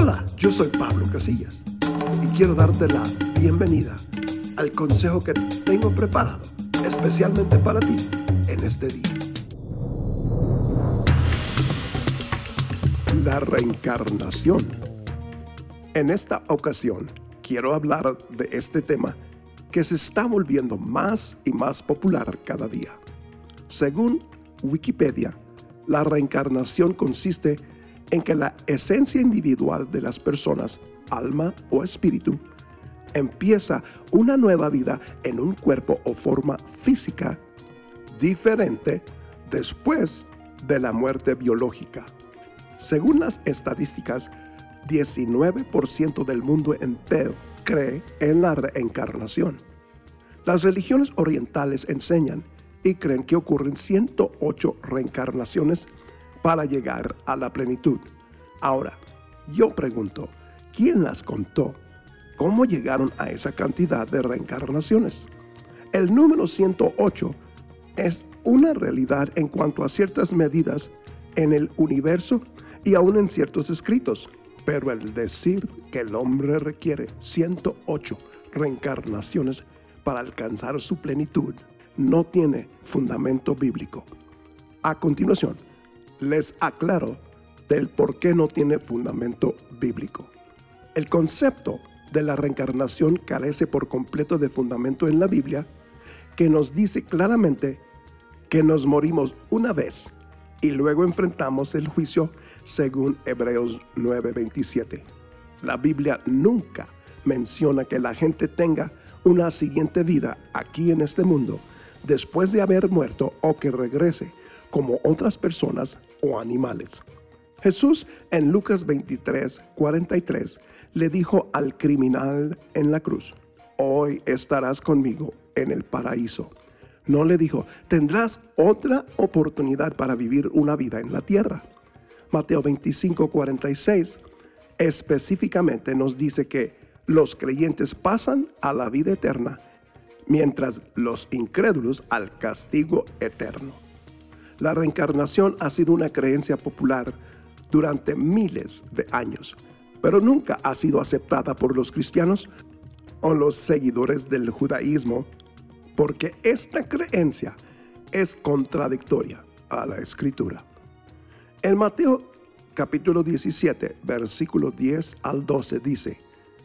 Hola, yo soy Pablo Casillas y quiero darte la bienvenida al consejo que tengo preparado especialmente para ti en este día. La reencarnación. En esta ocasión quiero hablar de este tema que se está volviendo más y más popular cada día. Según Wikipedia, la reencarnación consiste en que la esencia individual de las personas, alma o espíritu, empieza una nueva vida en un cuerpo o forma física diferente después de la muerte biológica. Según las estadísticas, 19% del mundo entero cree en la reencarnación. Las religiones orientales enseñan y creen que ocurren 108 reencarnaciones para llegar a la plenitud. Ahora, yo pregunto, ¿quién las contó? ¿Cómo llegaron a esa cantidad de reencarnaciones? El número 108 es una realidad en cuanto a ciertas medidas en el universo y aún en ciertos escritos, pero el decir que el hombre requiere 108 reencarnaciones para alcanzar su plenitud no tiene fundamento bíblico. A continuación, les aclaro del por qué no tiene fundamento bíblico. El concepto de la reencarnación carece por completo de fundamento en la Biblia, que nos dice claramente que nos morimos una vez y luego enfrentamos el juicio según Hebreos 9:27. La Biblia nunca menciona que la gente tenga una siguiente vida aquí en este mundo después de haber muerto o que regrese como otras personas o animales. Jesús en Lucas 23, 43 le dijo al criminal en la cruz, hoy estarás conmigo en el paraíso. No le dijo, tendrás otra oportunidad para vivir una vida en la tierra. Mateo 25, 46 específicamente nos dice que los creyentes pasan a la vida eterna mientras los incrédulos al castigo eterno. La reencarnación ha sido una creencia popular durante miles de años, pero nunca ha sido aceptada por los cristianos o los seguidores del judaísmo, porque esta creencia es contradictoria a la escritura. En Mateo capítulo 17, versículo 10 al 12 dice,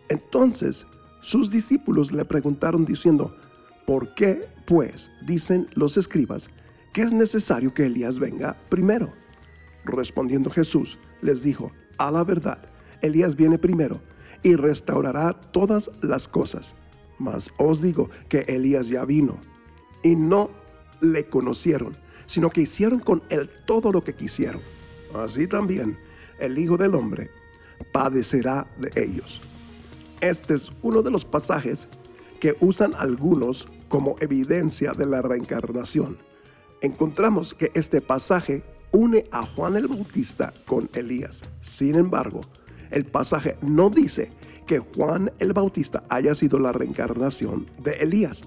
entonces sus discípulos le preguntaron diciendo, ¿Por qué, pues, dicen los escribas, que es necesario que Elías venga primero? Respondiendo Jesús, les dijo, a la verdad, Elías viene primero y restaurará todas las cosas. Mas os digo que Elías ya vino y no le conocieron, sino que hicieron con él todo lo que quisieron. Así también el Hijo del Hombre padecerá de ellos. Este es uno de los pasajes que usan algunos como evidencia de la reencarnación. Encontramos que este pasaje une a Juan el Bautista con Elías. Sin embargo, el pasaje no dice que Juan el Bautista haya sido la reencarnación de Elías,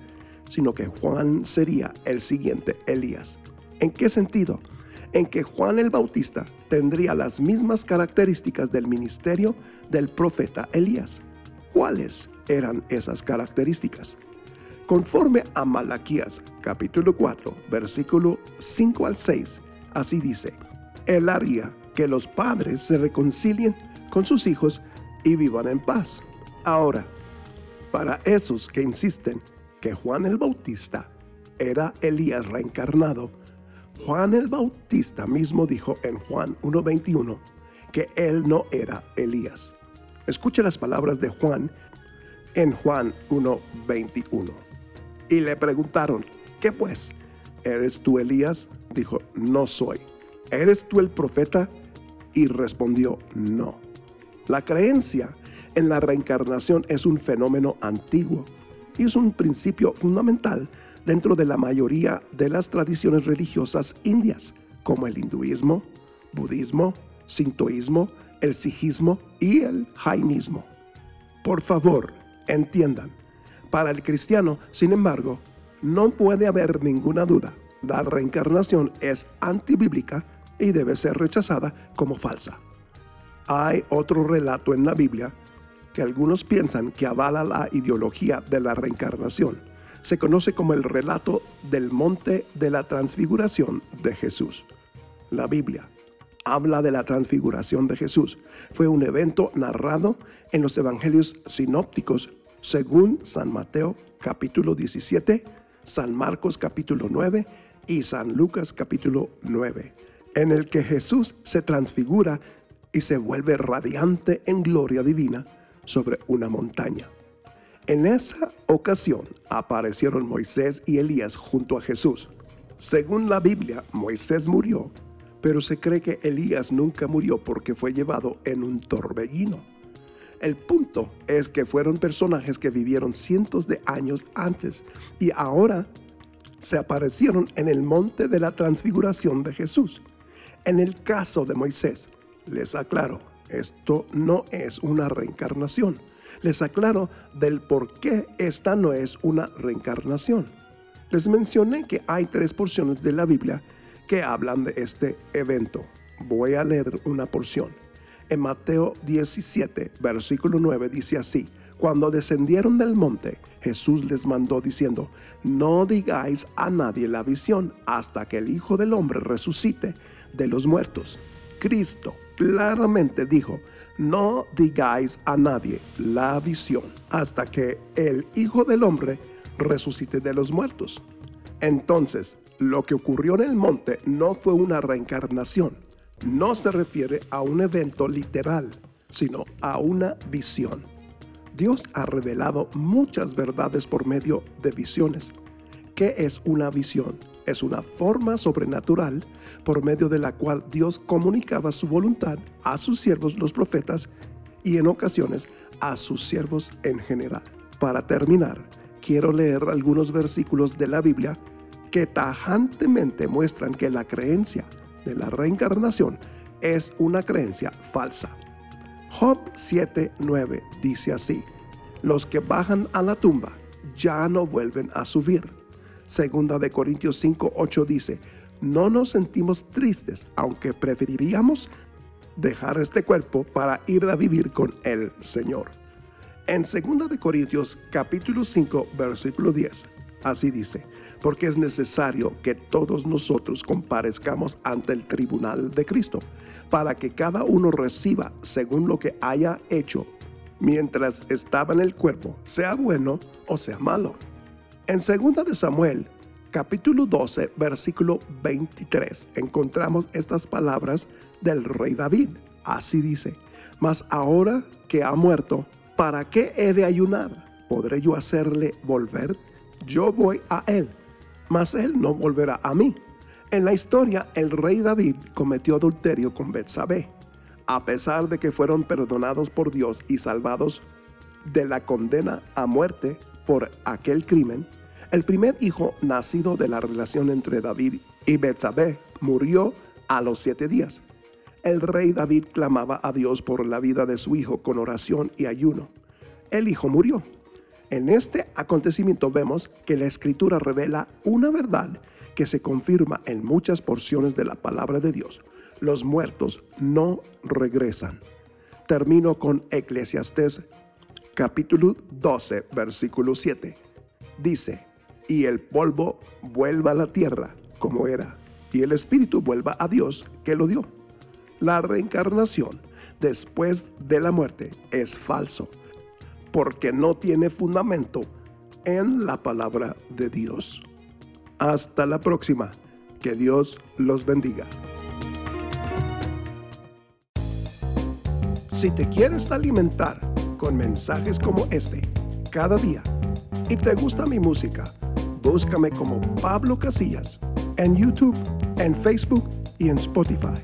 sino que Juan sería el siguiente Elías. ¿En qué sentido? En que Juan el Bautista tendría las mismas características del ministerio del profeta Elías. ¿Cuáles eran esas características? Conforme a Malaquías capítulo 4, versículo 5 al 6, así dice, Él haría que los padres se reconcilien con sus hijos y vivan en paz. Ahora, para esos que insisten que Juan el Bautista era Elías reencarnado, Juan el Bautista mismo dijo en Juan 1.21 que él no era Elías. Escuche las palabras de Juan en Juan 1:21. Y le preguntaron, ¿qué pues? ¿Eres tú Elías? Dijo, no soy. ¿Eres tú el profeta? Y respondió, no. La creencia en la reencarnación es un fenómeno antiguo y es un principio fundamental dentro de la mayoría de las tradiciones religiosas indias, como el hinduismo, budismo, sintoísmo, el sijismo y el jainismo. Por favor, entiendan, para el cristiano, sin embargo, no puede haber ninguna duda. La reencarnación es antibíblica y debe ser rechazada como falsa. Hay otro relato en la Biblia que algunos piensan que avala la ideología de la reencarnación. Se conoce como el relato del monte de la transfiguración de Jesús. La Biblia habla de la transfiguración de Jesús. Fue un evento narrado en los evangelios sinópticos según San Mateo capítulo 17, San Marcos capítulo 9 y San Lucas capítulo 9, en el que Jesús se transfigura y se vuelve radiante en gloria divina sobre una montaña. En esa ocasión aparecieron Moisés y Elías junto a Jesús. Según la Biblia, Moisés murió, pero se cree que Elías nunca murió porque fue llevado en un torbellino. El punto es que fueron personajes que vivieron cientos de años antes y ahora se aparecieron en el monte de la transfiguración de Jesús. En el caso de Moisés, les aclaro, esto no es una reencarnación. Les aclaro del por qué esta no es una reencarnación. Les mencioné que hay tres porciones de la Biblia que hablan de este evento. Voy a leer una porción. En Mateo 17, versículo 9 dice así, cuando descendieron del monte, Jesús les mandó diciendo, no digáis a nadie la visión hasta que el Hijo del Hombre resucite de los muertos. Cristo claramente dijo, no digáis a nadie la visión hasta que el Hijo del Hombre resucite de los muertos. Entonces, lo que ocurrió en el monte no fue una reencarnación, no se refiere a un evento literal, sino a una visión. Dios ha revelado muchas verdades por medio de visiones. ¿Qué es una visión? Es una forma sobrenatural por medio de la cual Dios comunicaba su voluntad a sus siervos los profetas y en ocasiones a sus siervos en general. Para terminar, quiero leer algunos versículos de la Biblia que tajantemente muestran que la creencia de la reencarnación es una creencia falsa. Job 7:9 dice así: Los que bajan a la tumba ya no vuelven a subir. Segunda de Corintios 5:8 dice: No nos sentimos tristes, aunque preferiríamos dejar este cuerpo para ir a vivir con el Señor. En Segunda de Corintios capítulo 5 versículo 10, así dice: porque es necesario que todos nosotros comparezcamos ante el tribunal de Cristo, para que cada uno reciba según lo que haya hecho mientras estaba en el cuerpo, sea bueno o sea malo. En 2 de Samuel, capítulo 12, versículo 23, encontramos estas palabras del rey David. Así dice, mas ahora que ha muerto, ¿para qué he de ayunar? ¿Podré yo hacerle volver? Yo voy a él mas él no volverá a mí. En la historia, el rey David cometió adulterio con Betsabé. A pesar de que fueron perdonados por Dios y salvados de la condena a muerte por aquel crimen, el primer hijo nacido de la relación entre David y Betsabé murió a los siete días. El rey David clamaba a Dios por la vida de su hijo con oración y ayuno. El hijo murió en este acontecimiento vemos que la escritura revela una verdad que se confirma en muchas porciones de la palabra de Dios. Los muertos no regresan. Termino con Eclesiastés capítulo 12, versículo 7. Dice, y el polvo vuelva a la tierra como era, y el espíritu vuelva a Dios que lo dio. La reencarnación después de la muerte es falso porque no tiene fundamento en la palabra de Dios. Hasta la próxima. Que Dios los bendiga. Si te quieres alimentar con mensajes como este cada día y te gusta mi música, búscame como Pablo Casillas en YouTube, en Facebook y en Spotify.